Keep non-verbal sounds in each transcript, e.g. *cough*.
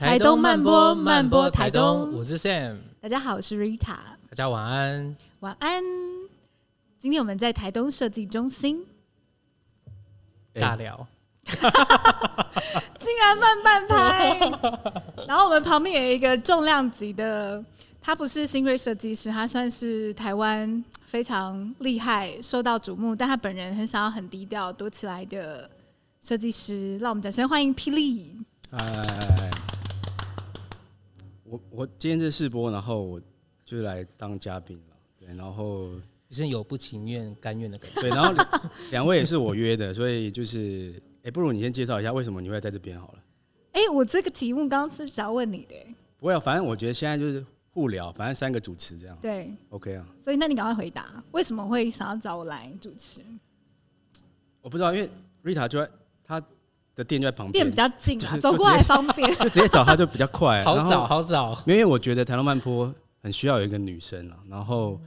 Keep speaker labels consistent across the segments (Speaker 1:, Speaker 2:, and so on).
Speaker 1: 台东慢播，慢播台东，我是 Sam。
Speaker 2: 大家好，我是 Rita。
Speaker 1: 大家晚安，
Speaker 2: 晚安。今天我们在台东设计中心
Speaker 1: 大聊，*laughs*
Speaker 2: 竟然慢半拍。*laughs* 然后我们旁边有一个重量级的，他不是新锐设计师，他算是台湾非常厉害、受到瞩目，但他本人很想要很低调、躲起来的设计师。让我们掌声欢迎霹雳。
Speaker 3: 哎，我我今天是试播，然后我就来当嘉宾了，对，然后
Speaker 1: 是有不情愿、甘愿的感觉，
Speaker 3: 对，然后两 *laughs* 位也是我约的，所以就是，哎、欸，不如你先介绍一下为什么你会在这边好了。
Speaker 2: 哎、欸，我这个题目刚刚是想要问你的，
Speaker 3: 不会，啊反正我觉得现在就是互聊，反正三个主持这样，
Speaker 2: 对
Speaker 3: ，OK 啊。
Speaker 2: 所以那你赶快回答，为什么会想要找我来主持？
Speaker 3: 我不知道，因为 Rita 就在他。的店就在旁边，
Speaker 2: 店比较近啊，走过来方便，
Speaker 3: 就直接 *laughs* 找他就比较快，
Speaker 1: 好找好找。
Speaker 3: 因为我觉得台东慢坡很需要有一个女生啊，然后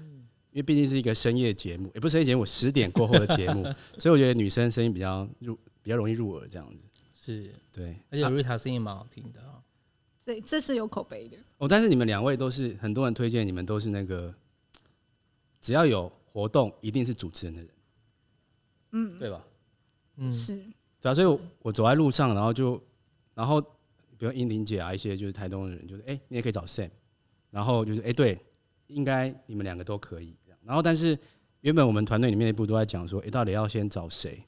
Speaker 3: 因为毕竟是一个深夜节目，也不是深夜节目，十点过后的节目，*laughs* 所以我觉得女生声音比较入，比较容易入耳这样子。
Speaker 1: 是
Speaker 3: 对，
Speaker 1: 而且 Rita 声音蛮好听的啊。
Speaker 2: 对，这是有口碑的。
Speaker 3: 哦，但是你们两位都是很多人推荐，你们都是那个只要有活动一定是主持人的人，嗯，对吧？
Speaker 2: 嗯，是。
Speaker 3: 对啊，所以我，我走在路上，然后就，然后，比如英玲姐啊，一些就是台东的人，就是，哎，你也可以找 Sam，然后就是，哎，对，应该你们两个都可以这样。然后，但是原本我们团队里面内部都在讲说，哎，到底要先找谁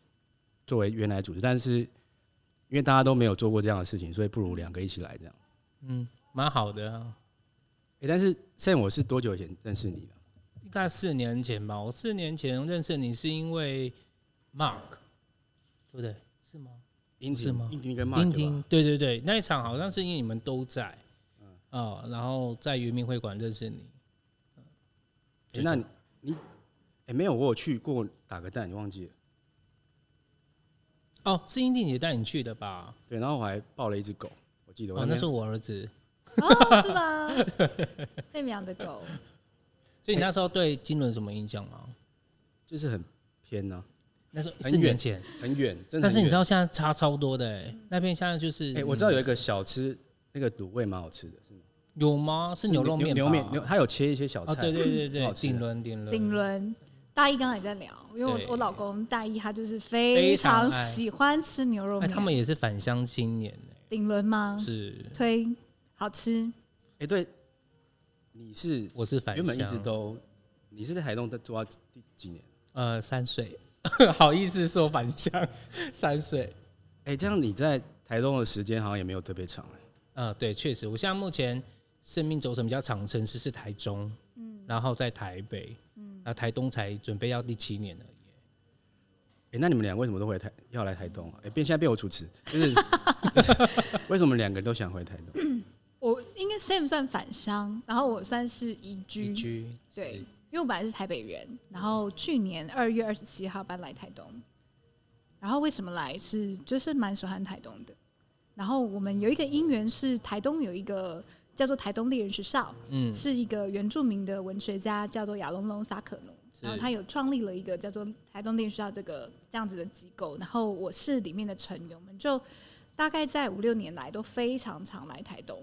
Speaker 3: 作为原来组织？但是因为大家都没有做过这样的事情，所以不如两个一起来这样。
Speaker 1: 嗯，蛮好的啊。
Speaker 3: 哎，但是 Sam，我是多久以前认识你的？
Speaker 1: 应该四年前吧。我四年前认识你是因为 Mark，对不对？是吗？英
Speaker 3: 是吗？英婷跟 Mark，
Speaker 1: 英婷，对对对，那一场好像是因为你们都在，嗯，哦，然后在圆明会馆认识你。
Speaker 3: 欸、那你你哎、欸、没有，我有去过打个蛋，你忘记了？
Speaker 1: 哦，是英婷姐带你去的吧？
Speaker 3: 对，然后我还抱了一只狗，我记得我。
Speaker 1: 哦，那是我儿子。
Speaker 2: 哦，是吗？那养的狗。*laughs*
Speaker 1: 所以你那时候对金轮什么印象吗？
Speaker 3: 就是很偏呢、啊。
Speaker 1: 那时候四年前
Speaker 3: 很远，真的。
Speaker 1: 但是你知道现在差超多的哎、欸，那边现在就是哎、
Speaker 3: 欸，我知道有一个小吃，那个卤味蛮好吃的，是吗？
Speaker 1: 有吗？是牛肉面？
Speaker 3: 牛面牛，它有切一些小菜。
Speaker 1: 哦，对对对 *laughs* 对，顶轮顶轮
Speaker 2: 顶轮。大一刚才在聊，因为我我老公大一他就是非常喜欢吃牛肉面。
Speaker 1: 他们也是返乡青年哎。
Speaker 2: 顶轮吗？
Speaker 1: 是
Speaker 2: 推好吃。
Speaker 3: 哎，对，你是
Speaker 1: 我是返乡，
Speaker 3: 原本一直都，你是在台东做到第几年？
Speaker 1: 呃，三岁。*laughs* 好意思说返乡三岁，
Speaker 3: 哎、欸，这样你在台东的时间好像也没有特别长哎。
Speaker 1: 呃，对，确实，我现在目前生命轴程比较长的城市是台中，嗯，然后在台北，嗯，那台东才准备要第七年而已。
Speaker 3: 哎、欸，那你们俩为什么都回台要来台东啊？哎、欸，变现在变我主持，就是 *laughs* 为什么两个人都想回台东？
Speaker 2: 我应该 Sam 算返乡，然后我算是移居，
Speaker 1: 移居
Speaker 2: 对。因为我本来是台北人，然后去年二月二十七号搬来台东，然后为什么来？是就是蛮喜欢台东的，然后我们有一个因缘是台东有一个叫做台东猎人学校，嗯，是一个原住民的文学家叫做亚龙龙萨可努，然后他有创立了一个叫做台东猎人学校这个这样子的机构，然后我是里面的成员，我们就大概在五六年来都非常常来台东。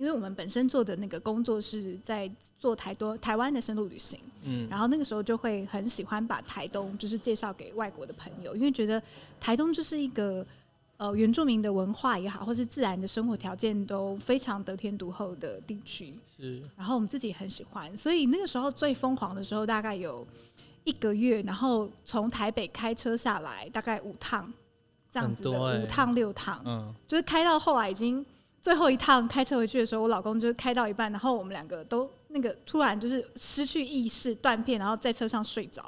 Speaker 2: 因为我们本身做的那个工作是在做台多台湾的深度旅行，嗯，然后那个时候就会很喜欢把台东就是介绍给外国的朋友，因为觉得台东就是一个呃原住民的文化也好，或是自然的生活条件都非常得天独厚的地区，
Speaker 1: 是。
Speaker 2: 然后我们自己很喜欢，所以那个时候最疯狂的时候大概有一个月，然后从台北开车下来大概五趟这样子的，欸、五趟六趟，嗯，就是开到后来已经。最后一趟开车回去的时候，我老公就开到一半，然后我们两个都那个突然就是失去意识断片，然后在车上睡着，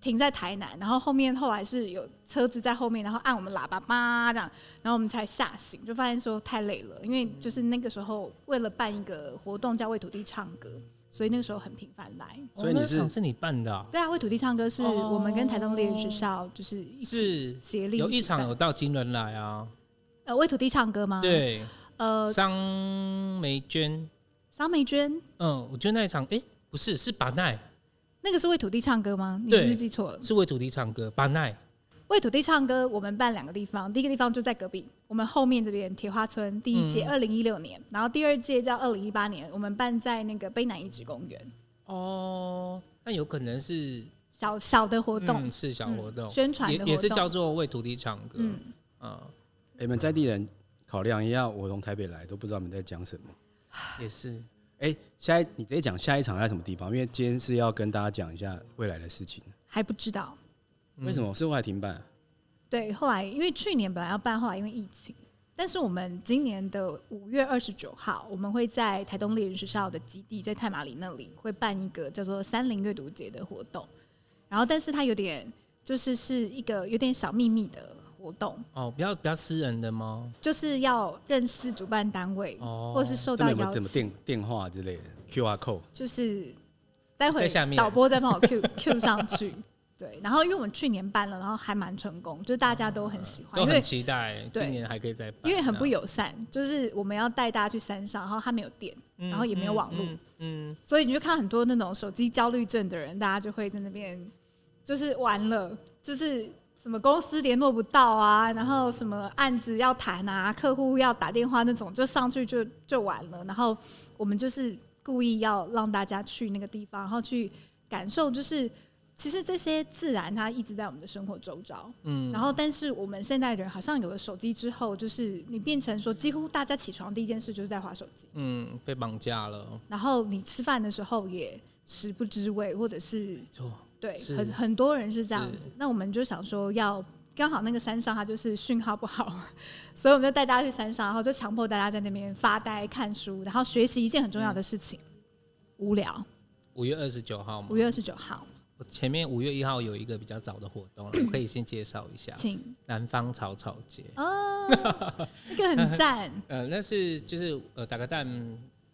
Speaker 2: 停在台南，然后后面后来是有车子在后面，然后按我们喇叭叭这样，然后我们才吓醒，就发现说太累了，因为就是那个时候为了办一个活动叫为土地唱歌，所以那个时候很频繁来。
Speaker 3: 所以你是
Speaker 1: 是你办的？
Speaker 2: 对啊，为土地唱歌是我们跟台东猎人学校就是一起协力，
Speaker 1: 有一场有到金轮来啊？
Speaker 2: 呃，为土地唱歌吗？
Speaker 1: 对。
Speaker 2: 呃，
Speaker 1: 桑梅娟，
Speaker 2: 桑梅娟，
Speaker 1: 嗯，我觉得那一场，哎、欸，不是，是巴奈，
Speaker 2: 那个是为土地唱歌吗？你是不是记错了？
Speaker 1: 是为土地唱歌，巴奈，
Speaker 2: 为土地唱歌，我们办两个地方，第一个地方就在隔壁，我们后面这边铁花村第一届二零一六年，然后第二届叫二零一八年，我们办在那个卑南遗址公园。
Speaker 1: 哦，那有可能是
Speaker 2: 小小的活动，
Speaker 1: 嗯、是小活动，
Speaker 2: 嗯、宣传
Speaker 1: 也也是叫做为土地唱歌。嗯，啊、
Speaker 3: 你们在地人考量一下，我从台北来都不知道你们在讲什么。*sighs*
Speaker 1: 也是，
Speaker 3: 哎、欸，下一你直接讲下一场在什么地方？因为今天是要跟大家讲一下未来的事情。
Speaker 2: 还不知道，
Speaker 3: 为什么？是后来停办、啊？
Speaker 2: 对，后来因为去年本来要办，后来因为疫情。但是我们今年的五月二十九号，我们会在台东猎人学校的基地，在太马里那里会办一个叫做“三林阅读节”的活动。然后，但是它有点就是是一个有点小秘密的。活动
Speaker 1: 哦，比较比较私人的吗？
Speaker 2: 就是要认识主办单位，哦，或是受到邀请，
Speaker 3: 电电话之类的，QR code，
Speaker 2: 就是待会导播再帮我 Q *laughs* Q 上去。对，然后因为我们去年办了，然后还蛮成功，就是大家都很喜欢，
Speaker 1: 都很期待今年还可以再办。
Speaker 2: 因为很不友善，就是我们要带大家去山上，然后他没有电，然后也没有网络，嗯，所以你就看很多那种手机焦虑症的人，大家就会在那边就是完了，就是。什么公司联络不到啊，然后什么案子要谈啊，客户要打电话那种，就上去就就完了。然后我们就是故意要让大家去那个地方，然后去感受，就是其实这些自然它一直在我们的生活周遭。嗯。然后，但是我们现代人好像有了手机之后，就是你变成说，几乎大家起床第一件事就是在划手机。
Speaker 1: 嗯，被绑架了。
Speaker 2: 然后你吃饭的时候也食不知味，或者是。
Speaker 1: 没错。
Speaker 2: 对，很很多人是这样子。那我们就想说，要刚好那个山上它就是讯号不好，*laughs* 所以我们就带大家去山上，然后就强迫大家在那边发呆、看书，然后学习一件很重要的事情。嗯、无聊。
Speaker 1: 五月二十九号吗？
Speaker 2: 五月二十九号。
Speaker 1: 我前面五月一号有一个比较早的活动，我可以先介绍一下。
Speaker 2: 请。
Speaker 1: 南方草草节。
Speaker 2: 哦，*laughs* 那个很赞。*laughs*
Speaker 1: 呃，那是就是呃打个蛋。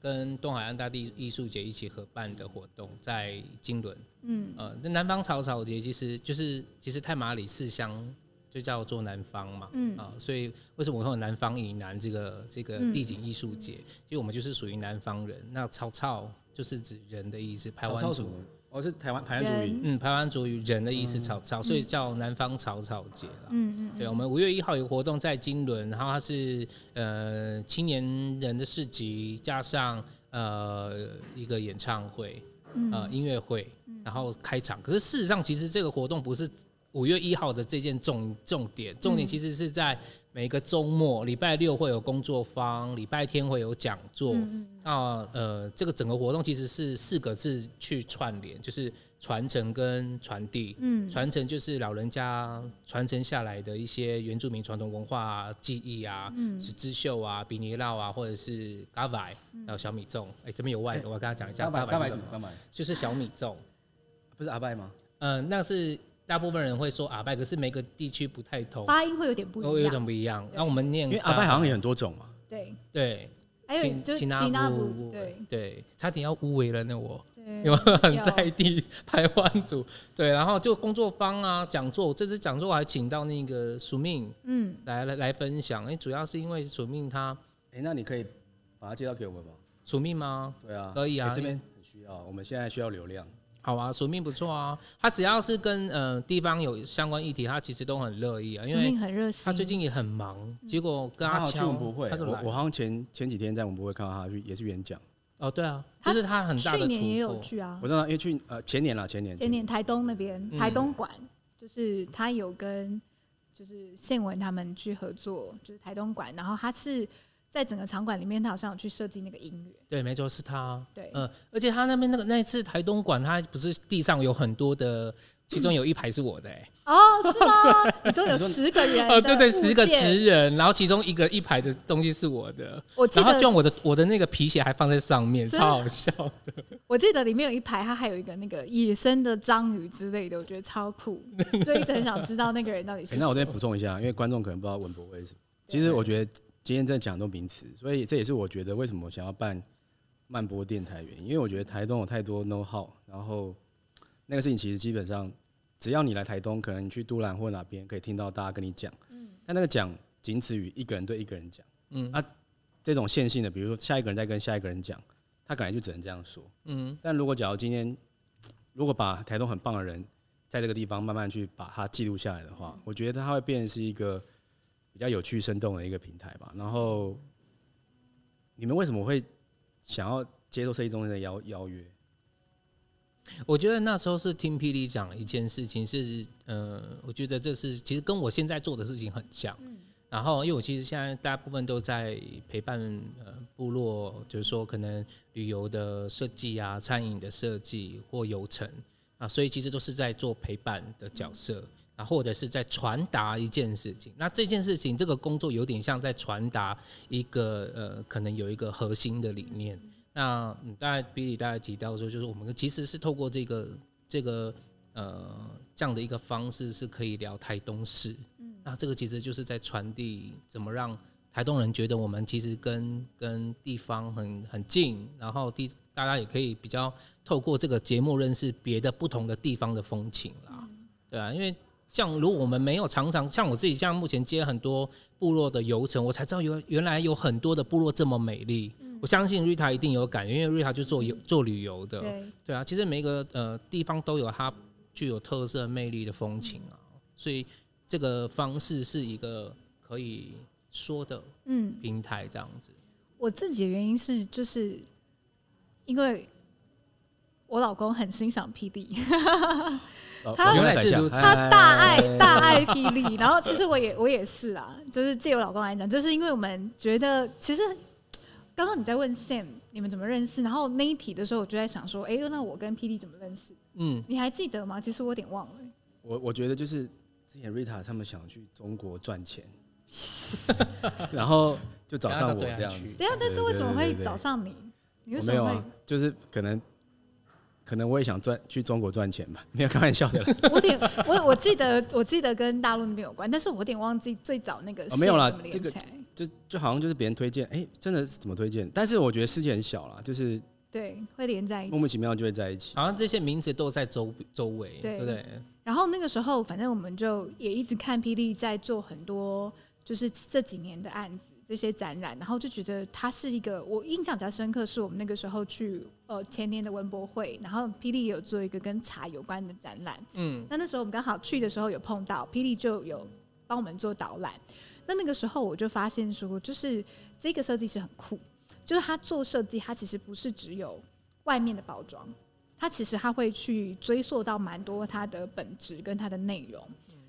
Speaker 1: 跟东海岸大地艺术节一起合办的活动，在金轮。嗯，呃，那南方草草节其实就是其实太马里四乡就叫做南方嘛。嗯啊，所以为什么我会有南方以南这个这个地景艺术节？其实我们就是属于南方人。那草草就是指人的意思，排湾族。
Speaker 3: 我、哦、是台湾台湾族语，
Speaker 1: 嗯，台湾族语人的意思草草，所以叫南方草草节了。嗯嗯，对，我们五月一号有活动在金轮，然后它是呃青年人的市集，加上呃一个演唱会，呃音乐会，然后开场。可是事实上，其实这个活动不是五月一号的这件重重点，重点其实是在。每个周末，礼拜六会有工作坊，礼拜天会有讲座。嗯、那呃，这个整个活动其实是四个字去串联，就是传承跟传递。嗯，传承就是老人家传承下来的一些原住民传统文化记忆啊，嗯，是织绣啊、比尼烙啊，或者是嘎白，还有小米粽。哎、欸，这边有外的，我要跟他讲一下。
Speaker 3: 嘎白什么？嘎白
Speaker 1: 就是小米粽，
Speaker 3: 不是阿拜吗？
Speaker 1: 嗯、呃，那是。大部分人会说阿拜，可是每个地区不太同，
Speaker 2: 发音会有点不一样，
Speaker 1: 会有点不一样。那我们念，
Speaker 3: 因为阿拜好像有很多种嘛。
Speaker 2: 对
Speaker 1: 对，
Speaker 2: 还有就是吉纳布，对
Speaker 1: 对，差点要污为了那我，因为很在地台湾族。对，然后就工作坊啊，讲座，这次讲座我还请到那个署命，嗯，来来来分享。哎，主要是因为署命他，
Speaker 3: 哎，那你可以把他介绍给我们吗？
Speaker 1: 署命吗？
Speaker 3: 对啊，
Speaker 1: 可以啊，
Speaker 3: 这边很需要，我们现在需要流量。
Speaker 1: 好啊，署名不错啊。他只要是跟呃地方有相关议题，他其实都很乐意啊。因为他最近也很忙，结果跟他敲，
Speaker 3: 不会。我我好像前前几天在我们不会看到他去，也是演讲。
Speaker 1: 哦，对啊，就是他很大的。
Speaker 2: 去年也有去啊。
Speaker 3: 我知道，因为去呃前年了，前年。
Speaker 2: 前年台东那边台东馆，就是他有跟就是宪文他们去合作，就是台东馆，然后他是。在整个场馆里面，他好像有去设计那个音乐。
Speaker 1: 对，没错，是他。
Speaker 2: 对，
Speaker 1: 呃，而且他那边那个那一次台东馆，他不是地上有很多的，其中有一排是我的哎、欸。
Speaker 2: 哦，是吗？你说有 *laughs* 十个人？哦，
Speaker 1: 对对，十个职人，然后其中一个一排的东西是我的。
Speaker 2: 我记得，
Speaker 1: 然后就我的我的那个皮鞋还放在上面，超好笑的。*laughs*
Speaker 2: 我记得里面有一排，他还有一个那个野生的章鱼之类的，我觉得超酷，所以一直很想知道那个人到底是。
Speaker 3: 那我再补充一下，因为观众可能不知道文博会是什么。其实我觉得。今天在讲都名词，所以这也是我觉得为什么我想要办慢播电台原因，因为我觉得台东有太多 know how，然后那个事情其实基本上只要你来台东，可能你去都兰或哪边可以听到大家跟你讲，嗯，但那个讲仅此于一个人对一个人讲，嗯，啊，这种线性的，比如说下一个人在跟下一个人讲，他可能就只能这样说，嗯，但如果假如今天如果把台东很棒的人在这个地方慢慢去把它记录下来的话，我觉得它会变成是一个比较有趣、生动的一个平台吧。然后，你们为什么会想要接受设计中心的邀邀约？
Speaker 1: 我觉得那时候是听霹雳讲一件事情，是呃，我觉得这是其实跟我现在做的事情很像。然后，因为我其实现在大部分都在陪伴呃部落，就是说可能旅游的设计啊、餐饮的设计或游程啊，所以其实都是在做陪伴的角色啊，或者是在传达一件事情。那这件事情这个工作有点像在传达一个呃，可能有一个核心的理念。那嗯，大家比你大家提到说，就是我们其实是透过这个这个呃这样的一个方式，是可以聊台东市。嗯，那这个其实就是在传递怎么让台东人觉得我们其实跟跟地方很很近，然后地大家也可以比较透过这个节目认识别的不同的地方的风情啦，对啊，因为像如果我们没有常常像我自己，像目前接很多部落的游程，我才知道有原来有很多的部落这么美丽。我相信瑞塔一定有感觉，因为瑞塔就做游做旅游的，对，对啊，其实每个呃地方都有它具有特色魅力的风情啊，所以这个方式是一个可以说的嗯。平台这样子。嗯，
Speaker 2: 我自己的原因是就是因为我老公很欣赏霹雳，*laughs* 他
Speaker 1: 原来是如此，
Speaker 2: 他大爱大爱霹雳，*laughs* 然后其实我也我也是啊，就是借我老公来讲，就是因为我们觉得其实。刚刚你在问 Sam 你们怎么认识，然后那一题的时候，我就在想说，哎，那我跟霹雳怎么认识？嗯，你还记得吗？其实我有点忘了。
Speaker 3: 我我觉得就是之前 Rita 他们想去中国赚钱，*laughs* 然后就找上我这样子。
Speaker 2: 对啊，但是为什么会找上你？你为什
Speaker 3: 么会？啊，就是可能可能我也想赚去中国赚钱吧，*laughs* 没有开玩笑的。*laughs*
Speaker 2: 我点我我记得我记得跟大陆那边有关，但是我有点忘记最早那个、
Speaker 3: 哦、没有啦，这个。就就好像就是别人推荐，哎、欸，真的是怎么推荐？但是我觉得世界很小啦，就是
Speaker 2: 对，会连在一起，
Speaker 3: 莫名其妙就会在一起。
Speaker 1: 好像这些名字都在周周围，对不对？
Speaker 2: 然后那个时候，反正我们就也一直看霹雳在做很多，就是这几年的案子，这些展览，然后就觉得它是一个，我印象比较深刻，是我们那个时候去呃前年的文博会，然后霹雳有做一个跟茶有关的展览，嗯，那那时候我们刚好去的时候有碰到霹雳，就有帮我们做导览。那那个时候我就发现说，就是这个设计师很酷，就是他做设计，他其实不是只有外面的包装，他其实他会去追溯到蛮多他的本质跟他的内容。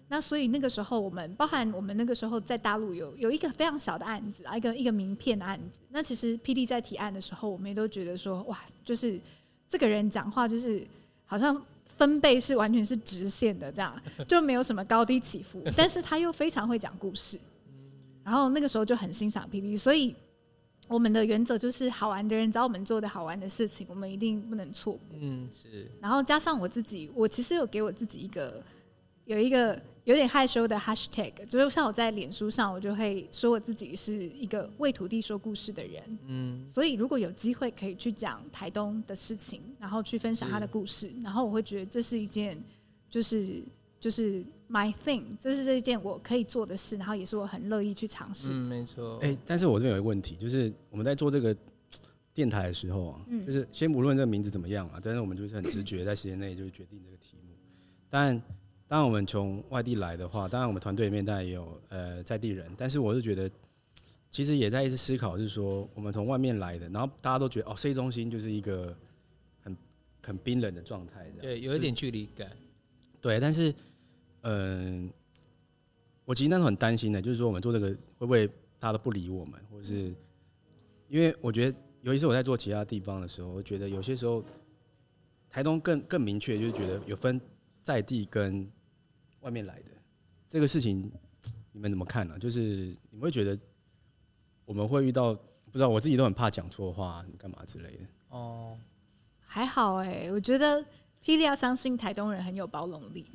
Speaker 2: 那所以那个时候我们，包含我们那个时候在大陆有有一个非常小的案子啊，一个一个名片的案子。那其实 PD 在提案的时候，我们也都觉得说，哇，就是这个人讲话就是好像分贝是完全是直线的，这样 *laughs* 就没有什么高低起伏，*laughs* 但是他又非常会讲故事。然后那个时候就很欣赏 P D，，所以我们的原则就是好玩的人找我们做的好玩的事情，我们一定不能错过。嗯，是。然后加上我自己，我其实有给我自己一个有一个有点害羞的 hashtag，就是像我在脸书上，我就会说我自己是一个为土地说故事的人。嗯，所以如果有机会可以去讲台东的事情，然后去分享他的故事，然后我会觉得这是一件就是就是。My thing，这是这一件我可以做的事，然后也是我很乐意去尝试。
Speaker 1: 嗯，没错。
Speaker 3: 哎、欸，但是我这边有一个问题，就是我们在做这个电台的时候啊，嗯、就是先不论这个名字怎么样啊，但是我们就是很直觉，在时间内就决定这个题目。当然，当然我们从外地来的话，当然我们团队里面当然也有呃在地人，但是我是觉得，其实也在一直思考，是说我们从外面来的，然后大家都觉得哦，设计中心就是一个很很冰冷的状态，
Speaker 1: 对，有一点距离感。
Speaker 3: 对，但是。嗯，我其实那时候很担心的，就是说我们做这个会不会大家都不理我们，或是因为我觉得，尤其是我在做其他地方的时候，我觉得有些时候台东更更明确，就是觉得有分在地跟外面来的这个事情，你们怎么看呢？就是你们会觉得我们会遇到不知道，我自己都很怕讲错话，干嘛之类的。
Speaker 2: 哦，还好哎、欸，我觉得霹雳要相信台东人很有包容力。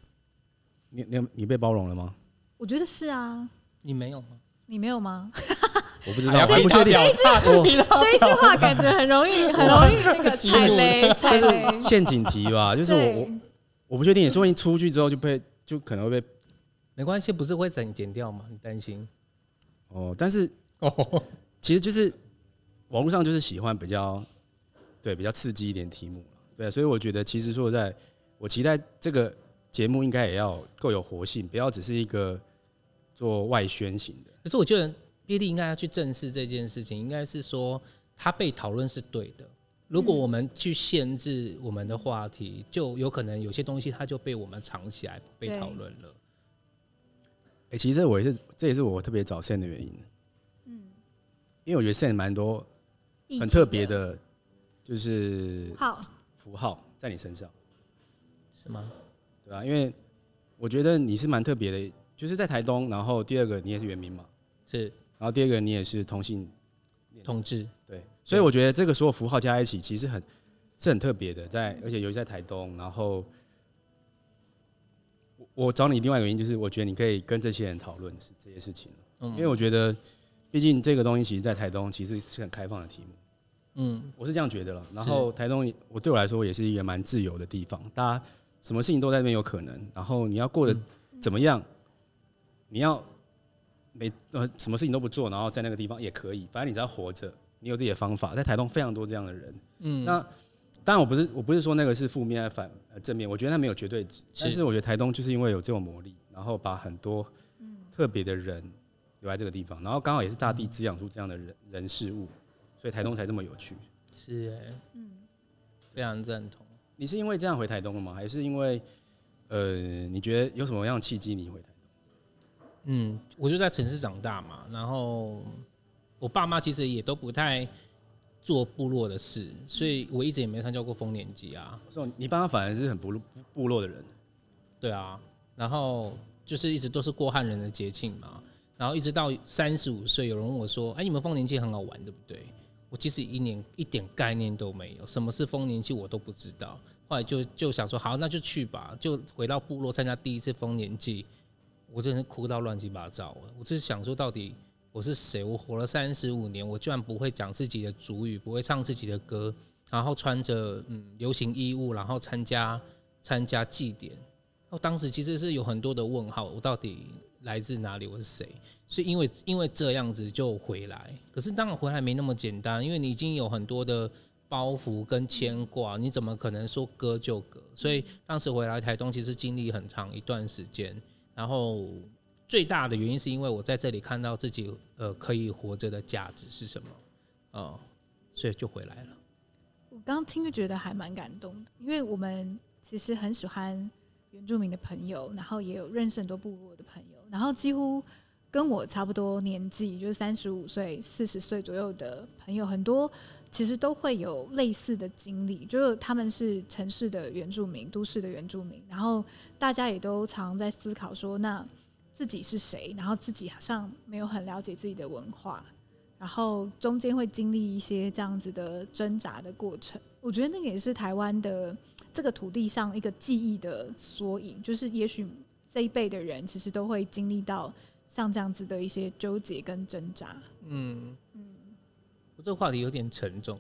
Speaker 3: 你你你被包容了吗？
Speaker 2: 我觉得是啊。
Speaker 1: 你没有吗？
Speaker 2: 你没有吗？*laughs*
Speaker 3: 我不知道，我不确定。
Speaker 2: 这一句这一句话感觉很容易，*laughs* 很容易那个踩雷，踩雷。
Speaker 3: 陷阱题吧，就是我我我不确定，说不定出去之后就被就可能会被。
Speaker 1: 没关系，不是会整剪掉吗？你担心？
Speaker 3: 哦，但是哦，其实就是网络上就是喜欢比较对比较刺激一点题目，对，所以我觉得其实说在我期待这个。节目应该也要够有活性，不要只是一个做外宣型的。
Speaker 1: 可是我觉得 B D 应该要去正视这件事情，应该是说他被讨论是对的。如果我们去限制我们的话题，就有可能有些东西它就被我们藏起来，被讨论了。
Speaker 3: 哎、欸，其实我也是，这也是我特别找 Sam 的原因。嗯，因为我觉得 Sam 蛮多很特别的，就是符号在你身上，
Speaker 1: 是吗？
Speaker 3: 对啊，因为我觉得你是蛮特别的，就是在台东，然后第二个你也是原名嘛，
Speaker 1: 是，
Speaker 3: 然后第二个你也是同性
Speaker 1: 同志，
Speaker 3: 对。所以我觉得这个所有符号加在一起，其实很是很特别的，在而且尤其在台东。然后我找你另外一个原因，就是我觉得你可以跟这些人讨论是这些事情，因为我觉得毕竟这个东西其实，在台东其实是很开放的题目。嗯，我是这样觉得了。然后台东，我对我来说也是一个蛮自由的地方，大家什么事情都在那边有可能。然后你要过得怎么样，你要没呃什么事情都不做，然后在那个地方也可以，反正你只要活着。你有自己的方法，在台东非常多这样的人。嗯，那当然我不是我不是说那个是负面反呃正面，我觉得它没有绝对值。但是我觉得台东就是因为有这种魔力，然后把很多特别的人留在这个地方，然后刚好也是大地滋养出这样的人人事物，所以台东才这么有趣。
Speaker 1: 是哎，嗯，非常赞同。
Speaker 3: 你是因为这样回台东了吗？还是因为呃，你觉得有什么样的契机你回台东？
Speaker 1: 嗯，我就在城市长大嘛，然后。我爸妈其实也都不太做部落的事，所以我一直也没参加过丰年祭啊。
Speaker 3: 所以你爸妈反而是很部部落的人，
Speaker 1: 对啊。然后就是一直都是过汉人的节庆嘛。然后一直到三十五岁，有人问我说：“哎，你们丰年祭很好玩，对不对？”我其实一年一点概念都没有，什么是丰年祭我都不知道。后来就就想说，好，那就去吧，就回到部落参加第一次丰年祭。我真的哭到乱七八糟了。我就是想说，到底。我是谁？我活了三十五年，我居然不会讲自己的主语，不会唱自己的歌，然后穿着嗯流行衣物，然后参加参加祭典。我当时其实是有很多的问号，我到底来自哪里？我是谁？所以因为因为这样子就回来。可是当然回来没那么简单，因为你已经有很多的包袱跟牵挂，你怎么可能说割就割？所以当时回来台东，其实经历很长一段时间，然后。最大的原因是因为我在这里看到自己呃可以活着的价值是什么，哦，所以就回来了。
Speaker 2: 我刚刚听就觉得还蛮感动的，因为我们其实很喜欢原住民的朋友，然后也有认识很多部落的朋友，然后几乎跟我差不多年纪，就是三十五岁、四十岁左右的朋友，很多其实都会有类似的经历，就是他们是城市的原住民、都市的原住民，然后大家也都常在思考说那。自己是谁？然后自己好像没有很了解自己的文化，然后中间会经历一些这样子的挣扎的过程。我觉得那个也是台湾的这个土地上一个记忆的缩影，就是也许这一辈的人其实都会经历到像这样子的一些纠结跟挣扎。嗯嗯，
Speaker 1: 我这个话题有点沉重。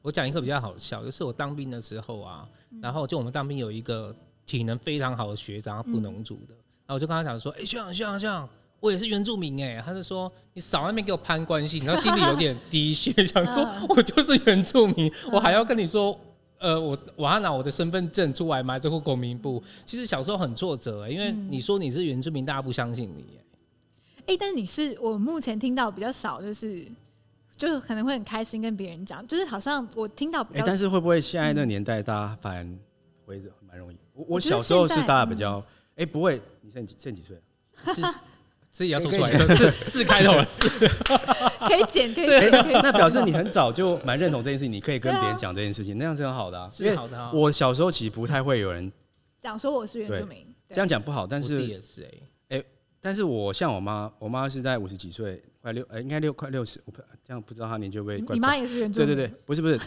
Speaker 1: 我讲一个比较好笑，就是我当兵的时候啊，然后就我们当兵有一个体能非常好的学长，布农族的。然后我就跟他讲说：“哎、欸，学长，学长，学长，我也是原住民哎。”他就说：“你少那边给我攀关系。”然后心里有点滴血，想说：“我就是原住民，我还要跟你说，呃，我我要拿我的身份证出来吗？这户国民部。”其实小时候很挫折，因为你说你是原住民，大家不相信你。
Speaker 2: 哎、欸，但你是我目前听到比较少，就是就是可能会很开心跟别人讲，就是好像我听到比
Speaker 3: 较。但是会不会现在那个年代大家反而会蛮容易？我我小时候是大家比较。哎，不会，你现在几现在几岁？是，*laughs*
Speaker 1: 这也要说出来的，是四开头的四，*laughs*
Speaker 2: 可以剪，可以剪。
Speaker 3: 那表示你很早就蛮认同这件事情，你可以跟别人讲这件事情，那样是很好的啊。
Speaker 1: 是好的。
Speaker 3: 我小时候其实不太会有人 *laughs*
Speaker 2: 讲说我是原住民，
Speaker 3: 这样讲不好，但是
Speaker 1: 也是哎
Speaker 3: 哎，但是我像我妈，我妈是在五十几岁，快六哎，应该六快六十，我这样不知道她年纪会不会。
Speaker 2: 你妈也是原住民？
Speaker 3: 对对对，不是不是，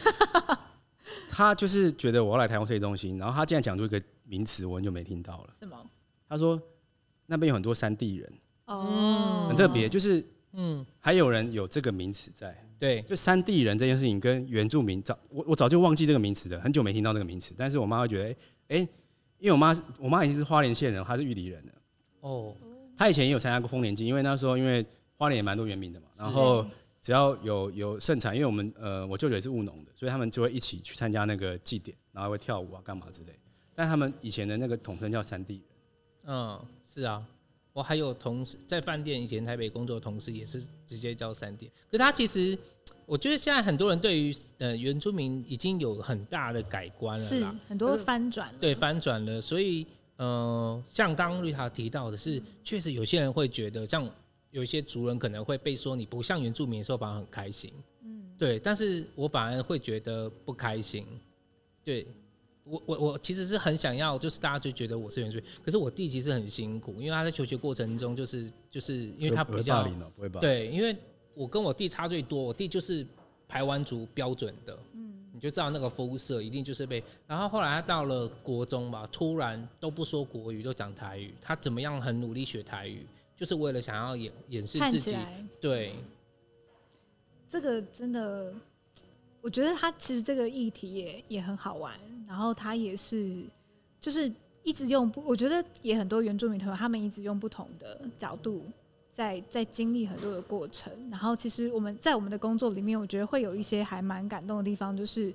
Speaker 3: 她就是觉得我要来台湾设计中心，然后她竟然讲出一个名词，我很久没听到了。他说：“那边有很多山地人，哦，很特别，就是，嗯，还有人有这个名词在，
Speaker 1: 对，
Speaker 3: 就山地人这件事情跟原住民早，我我早就忘记这个名词了，很久没听到这个名词。但是我妈会觉得，哎、欸，因为我妈我妈已经是花莲县人，她是玉里人了，哦，她以前也有参加过丰年祭，因为那时候因为花莲也蛮多原民的嘛，然后只要有有盛产，因为我们呃我舅舅也是务农的，所以他们就会一起去参加那个祭典，然后会跳舞啊干嘛之类。但他们以前的那个统称叫山地人。”
Speaker 1: 嗯，是啊，我还有同事在饭店以前台北工作的同事也是直接叫三点。可是他其实，我觉得现在很多人对于呃原住民已经有很大的改观了，
Speaker 2: 是很多翻转
Speaker 1: 了，对翻转了。所以呃，像刚刚瑞塔提到的是，确实有些人会觉得，像有一些族人可能会被说你不像原住民的时候，反而很开心。嗯，对，但是我反而会觉得不开心。对。我我我其实是很想要，就是大家就觉得我是原住民，可是我弟其实很辛苦，因为他在求学过程中，就是就是因为他比较
Speaker 3: 不会吧？
Speaker 1: 对，因为我跟我弟差最多，我弟就是排湾族标准的，嗯，你就知道那个肤色一定就是被，然后后来他到了国中吧，突然都不说国语，都讲台语，他怎么样很努力学台语，就是为了想要掩掩饰自己，对，
Speaker 2: 这个真的，我觉得他其实这个议题也也很好玩。然后他也是，就是一直用不，我觉得也很多原住民朋友，他们一直用不同的角度在在经历很多的过程。然后其实我们在我们的工作里面，我觉得会有一些还蛮感动的地方，就是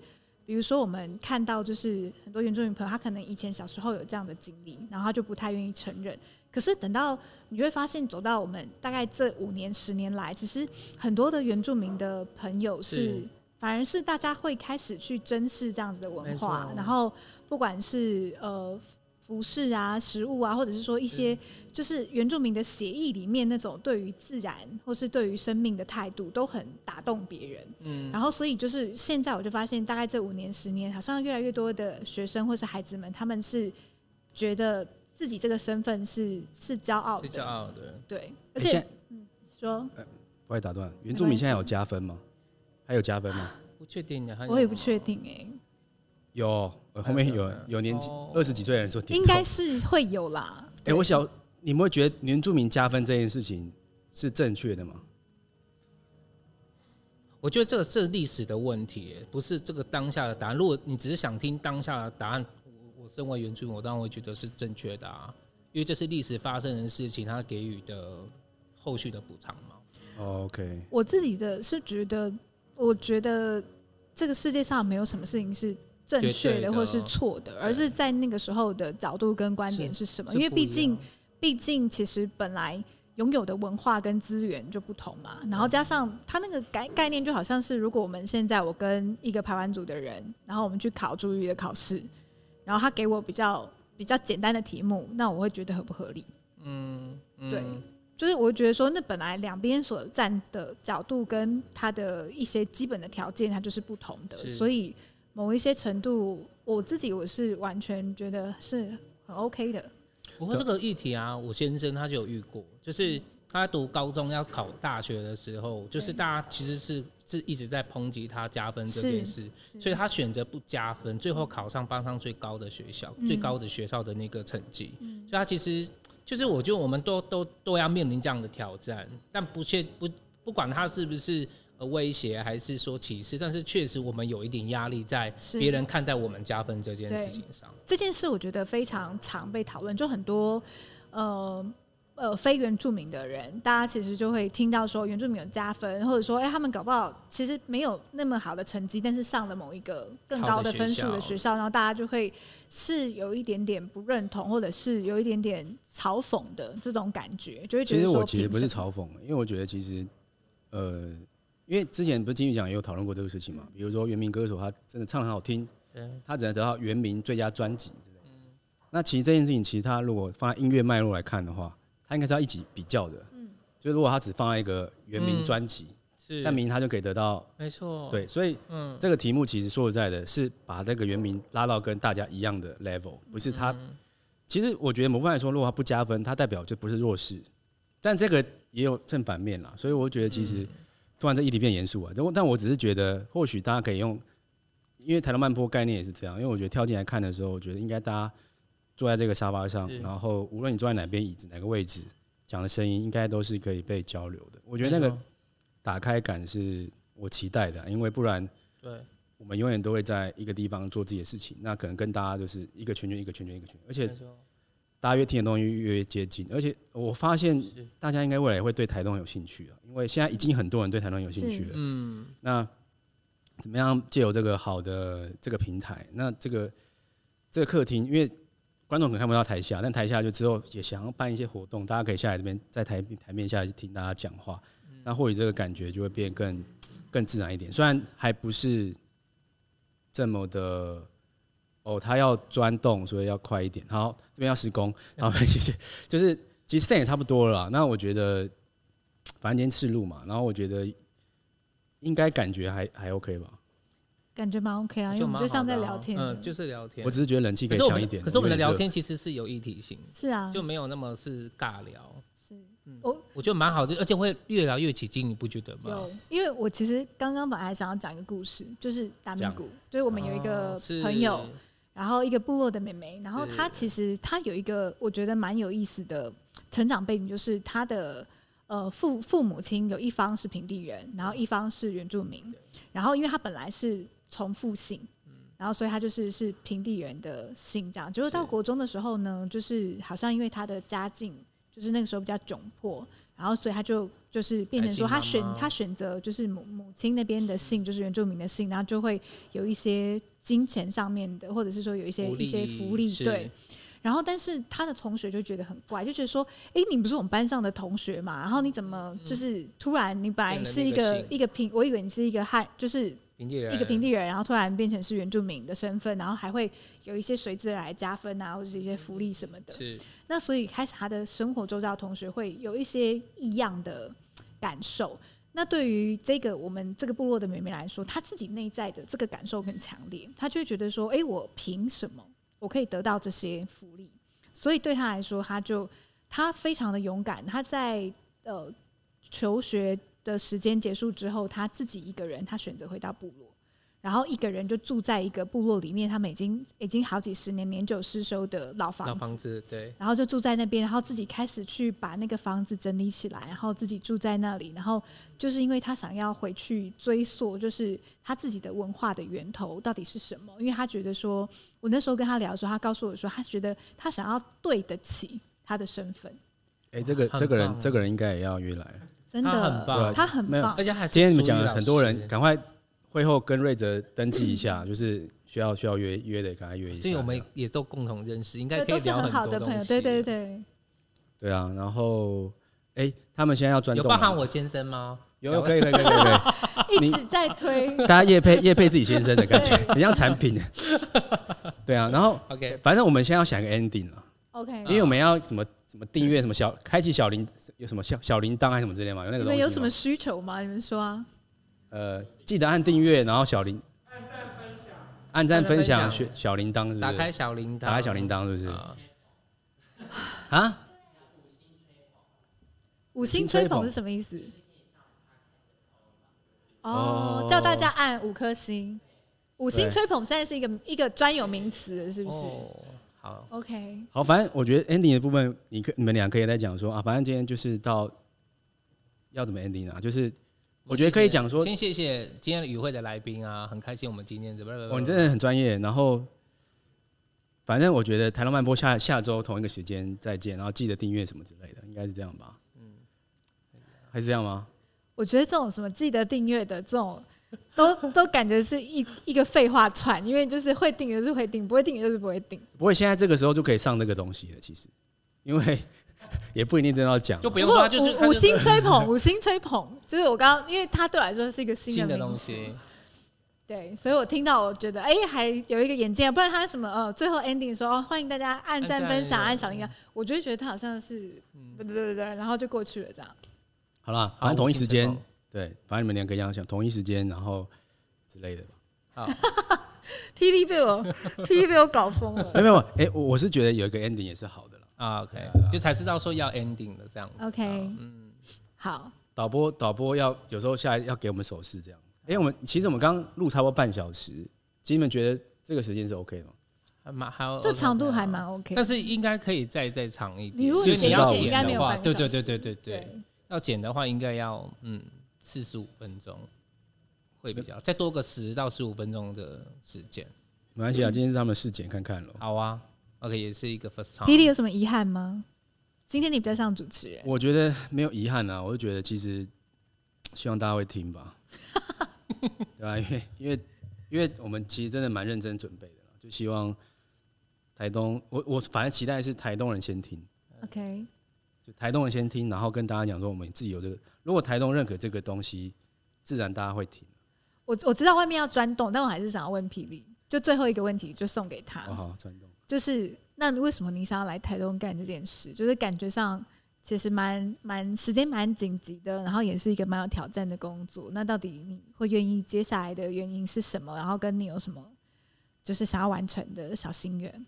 Speaker 2: 比如说我们看到，就是很多原住民朋友，他可能以前小时候有这样的经历，然后他就不太愿意承认。可是等到你会发现，走到我们大概这五年、十年来，其实很多的原住民的朋友是。是反而是大家会开始去珍视这样子的文化，然后不管是呃服饰啊、食物啊，或者是说一些就是原住民的协议里面那种对于自然或是对于生命的态度，都很打动别人。嗯，然后所以就是现在我就发现，大概这五年、十年，好像越来越多的学生或是孩子们，他们是觉得自己这个身份是是骄傲的，
Speaker 1: 是骄傲的。
Speaker 2: 对，而且嗯，说，
Speaker 3: 不会打断，原住民现在有加分吗？还有加分吗？*sighs*
Speaker 1: 不确定的，
Speaker 2: 我也不确定哎、欸。
Speaker 3: 有，后面有有年纪二十几岁的人说，
Speaker 2: 应该是会有啦。
Speaker 3: 哎、欸，我想你们会觉得原住民加分这件事情是正确的吗？
Speaker 1: 我觉得这个是历史的问题、欸，不是这个当下的答案。如果你只是想听当下的答案，我我身为原住民，我当然会觉得是正确的啊，因为这是历史发生的事情，他给予的后续的补偿嘛。
Speaker 3: OK，
Speaker 2: 我自己的是觉得。我觉得这个世界上没有什么事情是正确的或是错的，而是在那个时候的角度跟观点是什么。因为毕竟，毕竟其实本来拥有的文化跟资源就不同嘛。然后加上他那个概概念，就好像是如果我们现在我跟一个排湾组的人，然后我们去考注语的考试，然后他给我比较比较简单的题目，那我会觉得合不合理？嗯，对。就是我觉得说，那本来两边所站的角度跟他的一些基本的条件，它就是不同的，所以某一些程度，我自己我是完全觉得是很 OK 的。
Speaker 1: 不过这个议题啊，我先生他就有遇过，就是他读高中要考大学的时候，就是大家其实是是一直在抨击他加分这件事，所以他选择不加分，最后考上班上最高的学校，最高的学校的那个成绩，所以他其实。就是我觉得我们都都都要面临这样的挑战，但不确不不管他是不是呃威胁还是说歧视，但是确实我们有一点压力在别人看待我们加分这件事情上。
Speaker 2: 这件事我觉得非常常被讨论，就很多呃。呃，非原住民的人，大家其实就会听到说原住民有加分，或者说，哎、欸，他们搞不好其实没有那么好的成绩，但是上了某一个更高的分数的学校，然后大家就会是有一点点不认同，或者是有一点点嘲讽的这种感觉，就会觉得。
Speaker 3: 其实我其实不是嘲讽，因为我觉得其实，呃，因为之前不是金曲奖也有讨论过这个事情嘛，比如说原名歌手他真的唱得很好听，他只能得到原名最佳专辑。那其实这件事情，其实他如果放在音乐脉络来看的话。他应该是要一起比较的，嗯，就如果他只放在一个原名专辑，是，但名他就可以得到，
Speaker 1: 没错，
Speaker 3: 对，所以，嗯，这个题目其实说实在的，是把这个原名拉到跟大家一样的 level，不是他。其实我觉得某部分来说，如果他不加分，他代表就不是弱势，但这个也有正反面啦，所以我觉得其实突然这议题变严肃啊，但但我只是觉得，或许大家可以用，因为台东慢坡概念也是这样，因为我觉得跳进来看的时候，我觉得应该大家。坐在这个沙发上，然后无论你坐在哪边椅子、哪个位置，讲的声音应该都是可以被交流的。我觉得那个打开感是我期待的，因为不然，对，我们永远都会在一个地方做自己的事情，那可能跟大家就是一个圈圈、一个圈圈、一个圈，而且大家越听的东西越越接近。而且我发现大家应该未来也会对台东有兴趣了，因为现在已经很多人对台东有兴趣了。嗯，那怎么样借由这个好的这个平台，那这个这个客厅，因为观众可能看不到台下，但台下就之后也想要办一些活动，大家可以下来这边在台台面下来听大家讲话，那或许这个感觉就会变更更自然一点。虽然还不是这么的哦，他要钻洞，所以要快一点。好，这边要施工，*laughs* 好，谢谢。就是其实现在也差不多了啦，那我觉得反正今天试录嘛，然后我觉得应该感觉还还 OK 吧。
Speaker 2: 感觉蛮 OK 啊，因为我们就像在聊天，
Speaker 1: 嗯，就是聊天。
Speaker 3: 我只是觉得冷气可以强一点。
Speaker 1: 可是我们的聊天其实是有议题性，
Speaker 2: 是啊，
Speaker 1: 就没有那么是尬聊。
Speaker 2: 是，
Speaker 1: 我我觉得蛮好的，而且会越聊越起劲，你不觉得吗？
Speaker 2: 有，因为我其实刚刚本来想要讲一个故事，就是达米谷，就是我们有一个朋友，然后一个部落的妹妹，然后她其实她有一个我觉得蛮有意思的成长背景，就是她的呃父父母亲有一方是平地人，然后一方是原住民，然后因为她本来是。重复性，然后所以他就是是平地人的姓这样。结果到国中的时候呢，就是好像因为他的家境就是那个时候比较窘迫，然后所以他就就是变成说他选他选择就是母母亲那边的姓，就是原住民的姓，然后就会有一些金钱上面的，或者是说有一些一些福利对。然后但是他的同学就觉得很怪，就觉得说，哎，你不是我们班上的同学嘛？然后你怎么就是突然你本来是一个一个平，我以为你是一个汉，就是。一个平地人，然后突然变成是原住民的身份，然后还会有一些随之而来加分啊，或者是一些福利什么的。是。那所以开始他的生活周遭同学会有一些异样的感受。那对于这个我们这个部落的妹妹来说，她自己内在的这个感受更强烈，她就会觉得说：“哎，我凭什么我可以得到这些福利？”所以对她来说，她就她非常的勇敢。她在呃求学。的时间结束之后，他自己一个人，他选择回到部落，然后一个人就住在一个部落里面，他们已经已经好几十年年久失修的老房子，
Speaker 1: 老房子对，
Speaker 2: 然后就住在那边，然后自己开始去把那个房子整理起来，然后自己住在那里，然后就是因为他想要回去追溯，就是他自己的文化的源头到底是什么？因为他觉得说，我那时候跟他聊的时候，他告诉我说，他觉得他想要对得起他的身份。
Speaker 3: 哎，这个这个人这个人应该也要约来。
Speaker 2: 真的，他很棒，他很棒，
Speaker 1: 而且还
Speaker 3: 今天你们讲了很多人，赶快会后跟瑞泽登记一下，*laughs* 就是需要需要约约的，赶快约一下。
Speaker 1: 因为我们也都共同认识，应该可以聊很好的朋友，
Speaker 2: 对对对。
Speaker 3: 对啊，然后哎，他们现在要转，
Speaker 1: 有包含我先生吗？
Speaker 3: 有，可以可以可以可
Speaker 2: 以，*laughs* 一直在推。
Speaker 3: 大家叶配 *laughs* 叶配自己先生的感觉，很像产品。对啊，然后
Speaker 1: OK，
Speaker 3: 反正我们现在要想一个 ending 了。
Speaker 2: OK，
Speaker 3: 因为我们要怎么？什么订阅什么小开启小铃有什么小小铃铛还是什么之类吗？有那个东西。
Speaker 2: 你们有什么需求吗？你们说啊。
Speaker 3: 呃，记得按订阅，然后小铃。按赞分享。按赞分享小铃铛是不是？
Speaker 1: 打开小铃铛。
Speaker 3: 打开小铃铛是不是？啊？
Speaker 2: 五星吹捧是什么意思？哦，叫大家按五颗星。五星吹捧现在是一个一个专有名词，是不是？
Speaker 1: 好
Speaker 2: ，OK，
Speaker 3: 好，反正我觉得 ending 的部分，你可你们俩可以再讲说啊，反正今天就是到要怎么 ending 啊？就是我觉得可以讲说，
Speaker 1: 先谢谢今天与会的来宾啊，很开心我们今天怎么
Speaker 3: 哦，你真的很专业。然后反正我觉得台东慢波下下周同一个时间再见，然后记得订阅什么之类的，应该是这样吧？嗯，还是这样吗？
Speaker 2: 我觉得这种什么记得订阅的这种。都都感觉是一一个废话串，因为就是会定就是会定，不会定就是不会定。
Speaker 3: 不会，现在这个时候就可以上那个东西了，其实，因为 *laughs* 也不一定真的要讲，
Speaker 1: 就不用说，就是
Speaker 2: 五星吹捧，五星吹捧，就是我刚刚，因为它对我来说是一个新的，
Speaker 1: 新的东西，
Speaker 2: 对，所以我听到我觉得，哎、欸，还有一个眼镜，不然他什么呃，最后 ending 说欢迎大家按赞、分享、按小铃铛，我就觉得他好像是，对对对对，然后就过去了这样。
Speaker 3: 好了，反正同一时间。对，反正你们两个一样想同一时间，然后之类的吧。
Speaker 2: 好，*laughs* PD 被我 PD 被我搞疯了。*laughs*
Speaker 3: 没有没有，哎，我是觉得有一个 ending 也是好的了。
Speaker 1: 啊，OK，就才知道说要 ending 的这样。
Speaker 2: OK，嗯，好。
Speaker 3: 导播导播要有时候下来要给我们手势这样。哎，我们其实我们刚录差不多半小时，其实你们觉得这个时间是 OK 的吗？
Speaker 1: 还蛮还有，
Speaker 2: 这长度还蛮 OK，
Speaker 1: 但是应该可以再再长一点。
Speaker 2: 你如果
Speaker 1: 你要剪
Speaker 2: 应该没有半
Speaker 1: 对对对对对对，要剪的话应该要嗯。四十五分钟会比较，再多个十到十五分钟的时间，
Speaker 3: 没关系啊。今天是他们试剪看看喽。
Speaker 1: 好啊，OK，也是一个 first time。
Speaker 2: 弟弟有什么遗憾吗？今天你比较像主持人，
Speaker 3: 我觉得没有遗憾啊。我就觉得其实希望大家会听吧，*laughs* 对吧？因为因为因为我们其实真的蛮认真准备的，就希望台东，我我反正期待是台东人先听
Speaker 2: ，OK，
Speaker 3: 就台东人先听，然后跟大家讲说我们自己有这个，如果台东认可这个东西，自然大家会听。
Speaker 2: 我我知道外面要钻洞，但我还是想要问霹雳，就最后一个问题就送给他。
Speaker 3: 好好，钻洞。
Speaker 2: 就是那为什么你想要来台东干这件事？就是感觉上其实蛮蛮时间蛮紧急的，然后也是一个蛮有挑战的工作。那到底你会愿意接下来的原因是什么？然后跟你有什么就是想要完成的小心愿？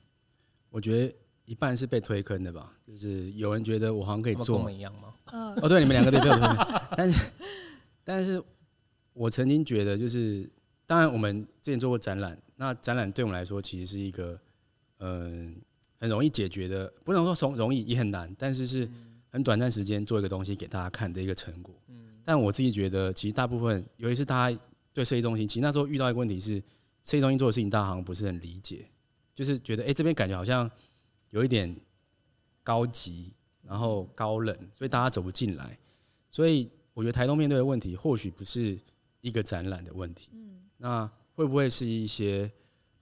Speaker 3: 我觉得一半是被推坑的吧，就是有人觉得我好像可以做，
Speaker 1: 跟我们一样吗？
Speaker 3: 嗯，哦，对，你们两个都被推坑，但是但是。我曾经觉得，就是当然，我们之前做过展览，那展览对我们来说其实是一个，嗯，很容易解决的，不能说从容易也很难，但是是很短暂时间做一个东西给大家看的一个成果。嗯但我自己觉得，其实大部分，尤其是大家对设计中心，其实那时候遇到一个问题是，设计中心做的事情，大家好像不是很理解，就是觉得，哎，这边感觉好像有一点高级，然后高冷，所以大家走不进来。所以我觉得台东面对的问题，或许不是。一个展览的问题，嗯，那会不会是一些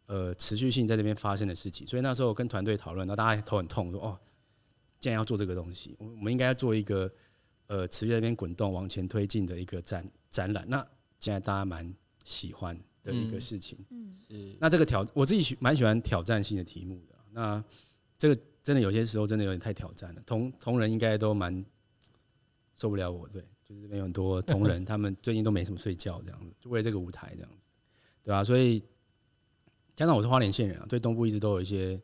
Speaker 3: 呃持续性在这边发生的事情？所以那时候跟团队讨论，然后大家头很痛，说哦，既然要做这个东西，我们应该要做一个呃持续在那边滚动往前推进的一个展展览。那现在大家蛮喜欢的一个事情，嗯，是。那这个挑我自己蛮喜欢挑战性的题目的。那这个真的有些时候真的有点太挑战了，同同仁应该都蛮受不了我，对。就是这边有很多同仁，*laughs* 他们最近都没什么睡觉，这样子，就为了这个舞台这样子，对吧？所以加上我是花莲县人啊，对东部一直都有一些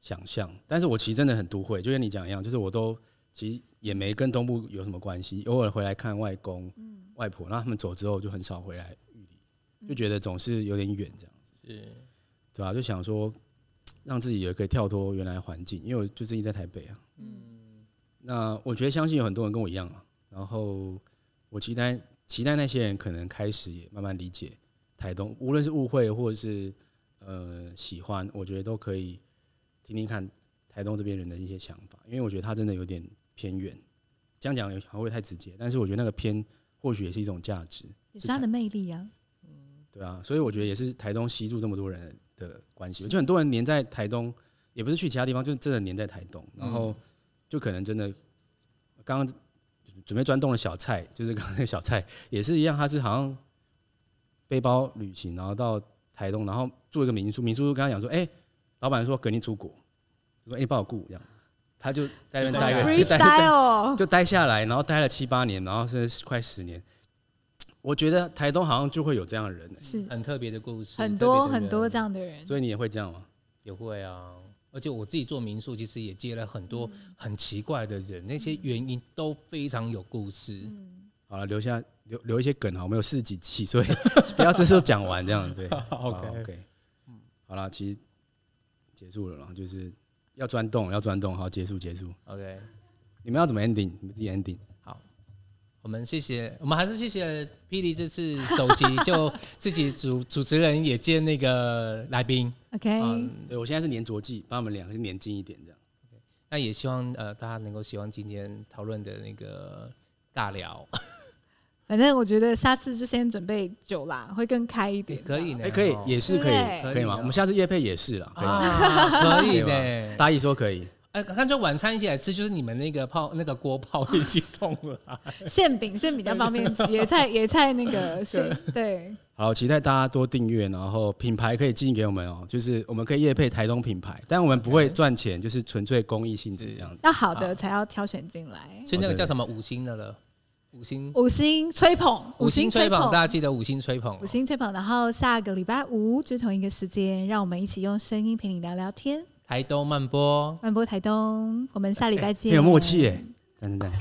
Speaker 3: 想象。但是我其实真的很都会，就跟你讲一样，就是我都其实也没跟东部有什么关系，偶尔回来看外公、外婆，然后他们走之后就很少回来玉里，就觉得总是有点远这样子，是，对吧？就想说让自己也可以跳脱原来的环境，因为我就最近在台北啊，嗯，那我觉得相信有很多人跟我一样啊。然后我期待期待那些人可能开始也慢慢理解台东，无论是误会或者是呃喜欢，我觉得都可以听听看台东这边人的一些想法，因为我觉得他真的有点偏远，这样讲会不会太直接？但是我觉得那个偏或许也是一种价值，
Speaker 2: 也是他的魅力啊。
Speaker 3: 嗯，对啊，所以我觉得也是台东吸住这么多人的关系，就很多人黏在台东，也不是去其他地方，就是真的黏在台东，然后就可能真的刚刚。准备钻洞的小蔡，就是刚刚那个小蔡，也是一样，他是好像背包旅行，然后到台东，然后住一个民宿，民宿就跟他讲说，哎、欸，老板说隔天出国，说哎，帮、欸、我顾这样，他就在那边待个，就待就待下来，然后待了七八年，然后甚至快十年。我觉得台东好像就会有这样的人，
Speaker 2: 是
Speaker 1: 很特别的故事，
Speaker 2: 很多很多这样的人，
Speaker 3: 所以你也会这样吗？
Speaker 1: 也会啊。而且我自己做民宿，其实也接了很多很奇怪的人，那些原因都非常有故事。
Speaker 3: 好了，留下留留一些梗啊，我们有四十几期，所以不要这时候讲完这样。对，*laughs* OK OK。好了，其实结束了啦，就是要钻洞，要钻洞，好，结束结束。
Speaker 1: OK，
Speaker 3: 你们要怎么 ending？你们自己 ending。
Speaker 1: 我们谢谢，我们还是谢谢霹雳这次首集就自己主主持人也接那个来宾。
Speaker 2: OK，
Speaker 3: 嗯，对我现在是粘着剂，把我们两个粘近一点这样。
Speaker 1: Okay. 那也希望呃大家能够喜欢今天讨论的那个尬聊。
Speaker 2: 反正我觉得下次就先准备酒啦，会更开一点。
Speaker 1: 可以呢，
Speaker 3: 哎，可以，也是可以，可以吗？我们下次夜配也是啦，可以
Speaker 1: 吗？可以的，*laughs*
Speaker 3: 大意说可以。
Speaker 1: 哎，干脆晚餐一起来吃，就是你们那个泡 *laughs* 那个锅泡一起送了。
Speaker 2: 馅饼馅饼比较方便吃，*laughs* 野菜野菜那个是，对。
Speaker 3: 好，期待大家多订阅，然后品牌可以寄给我们哦，就是我们可以业配台东品牌，但我们不会赚钱，就是纯粹公益性质这样子。
Speaker 2: 要好的才要挑选进来。
Speaker 1: 所以那个叫什么五星的了？五星
Speaker 2: 五星吹捧，
Speaker 1: 五星吹捧，大家记得五星吹捧，
Speaker 2: 五星吹捧。然后下个礼拜五就同一个时间，让我们一起用声音陪你聊聊天。
Speaker 1: 台东慢播，
Speaker 2: 慢播台东，我们下礼拜见。
Speaker 3: 很有默契耶，等等等。